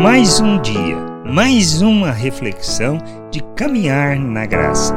Mais um dia, mais uma reflexão de caminhar na graça.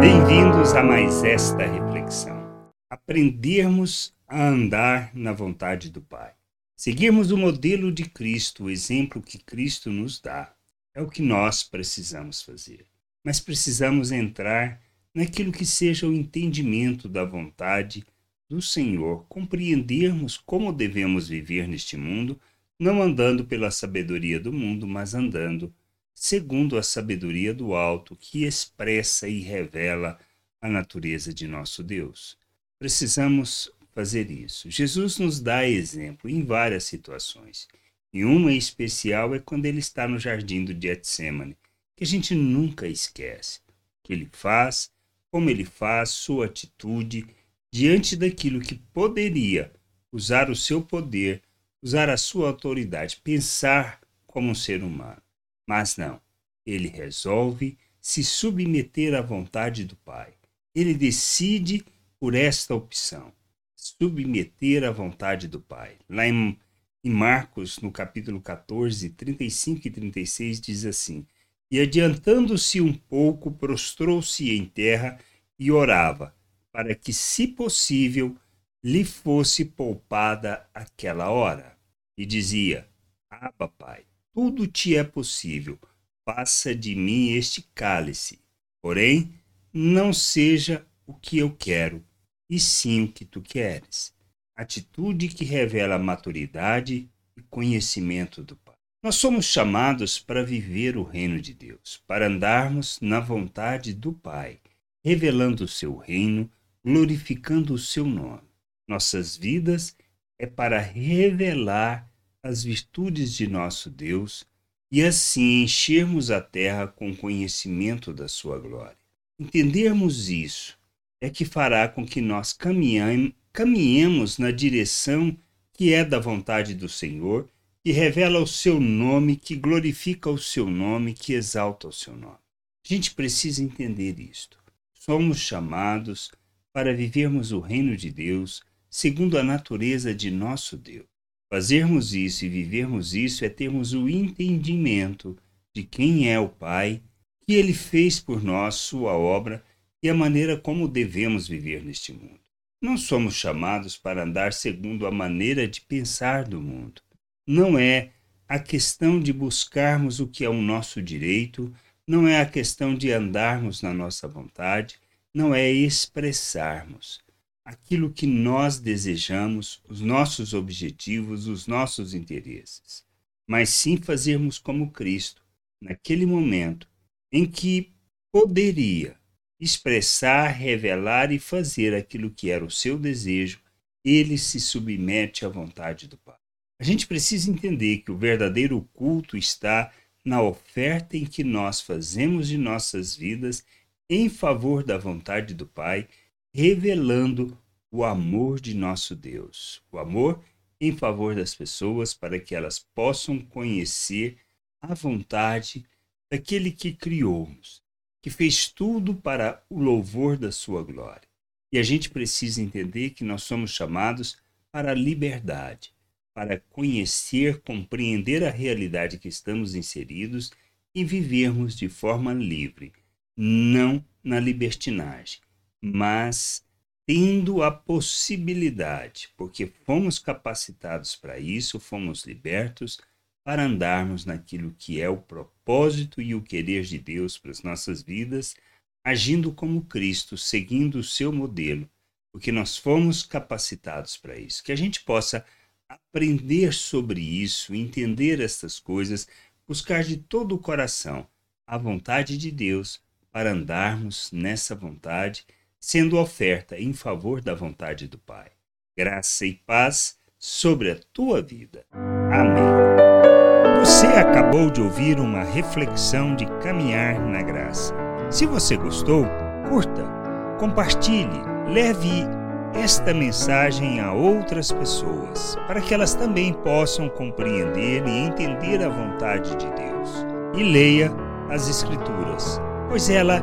Bem-vindos a mais esta reflexão. Aprendermos a andar na vontade do Pai. Seguirmos o modelo de Cristo, o exemplo que Cristo nos dá. É o que nós precisamos fazer. Mas precisamos entrar naquilo que seja o entendimento da vontade do Senhor, compreendermos como devemos viver neste mundo não andando pela sabedoria do mundo, mas andando segundo a sabedoria do alto, que expressa e revela a natureza de nosso Deus. Precisamos fazer isso. Jesus nos dá exemplo em várias situações. E uma especial é quando ele está no jardim do Getsemane, que a gente nunca esquece. O que ele faz, como ele faz, sua atitude diante daquilo que poderia usar o seu poder usar a sua autoridade, pensar como um ser humano. Mas não, ele resolve se submeter à vontade do Pai. Ele decide por esta opção, submeter à vontade do Pai. Lá em, em Marcos, no capítulo 14, 35 e 36, diz assim: E adiantando-se um pouco, prostrou-se em terra e orava, para que, se possível, lhe fosse poupada aquela hora. E dizia: Aba, Pai, tudo te é possível, passa de mim este cálice. Porém, não seja o que eu quero, e sim o que tu queres. Atitude que revela maturidade e conhecimento do Pai. Nós somos chamados para viver o reino de Deus, para andarmos na vontade do Pai, revelando o seu reino, glorificando o seu nome. Nossas vidas é para revelar as virtudes de nosso Deus e assim enchermos a terra com conhecimento da sua glória. Entendermos isso é que fará com que nós caminhemos na direção que é da vontade do Senhor, que revela o seu nome, que glorifica o seu nome, que exalta o seu nome. A gente precisa entender isto. Somos chamados para vivermos o reino de Deus segundo a natureza de nosso Deus. Fazermos isso e vivermos isso é termos o entendimento de quem é o Pai, que Ele fez por nós sua obra e a maneira como devemos viver neste mundo. Não somos chamados para andar segundo a maneira de pensar do mundo. Não é a questão de buscarmos o que é o nosso direito, não é a questão de andarmos na nossa vontade, não é expressarmos aquilo que nós desejamos, os nossos objetivos, os nossos interesses, mas sim fazermos como Cristo, naquele momento em que poderia expressar, revelar e fazer aquilo que era o seu desejo, ele se submete à vontade do Pai. A gente precisa entender que o verdadeiro culto está na oferta em que nós fazemos de nossas vidas em favor da vontade do Pai revelando o amor de nosso Deus, o amor em favor das pessoas para que elas possam conhecer a vontade daquele que criou-nos, que fez tudo para o louvor da sua glória. E a gente precisa entender que nós somos chamados para a liberdade, para conhecer, compreender a realidade que estamos inseridos e vivermos de forma livre, não na libertinagem, mas tendo a possibilidade, porque fomos capacitados para isso, fomos libertos para andarmos naquilo que é o propósito e o querer de Deus para as nossas vidas, agindo como Cristo, seguindo o seu modelo, porque nós fomos capacitados para isso. Que a gente possa aprender sobre isso, entender estas coisas, buscar de todo o coração a vontade de Deus para andarmos nessa vontade sendo oferta em favor da vontade do Pai. Graça e paz sobre a tua vida. Amém. Você acabou de ouvir uma reflexão de caminhar na graça. Se você gostou, curta, compartilhe, leve esta mensagem a outras pessoas, para que elas também possam compreender e entender a vontade de Deus. E leia as Escrituras, pois ela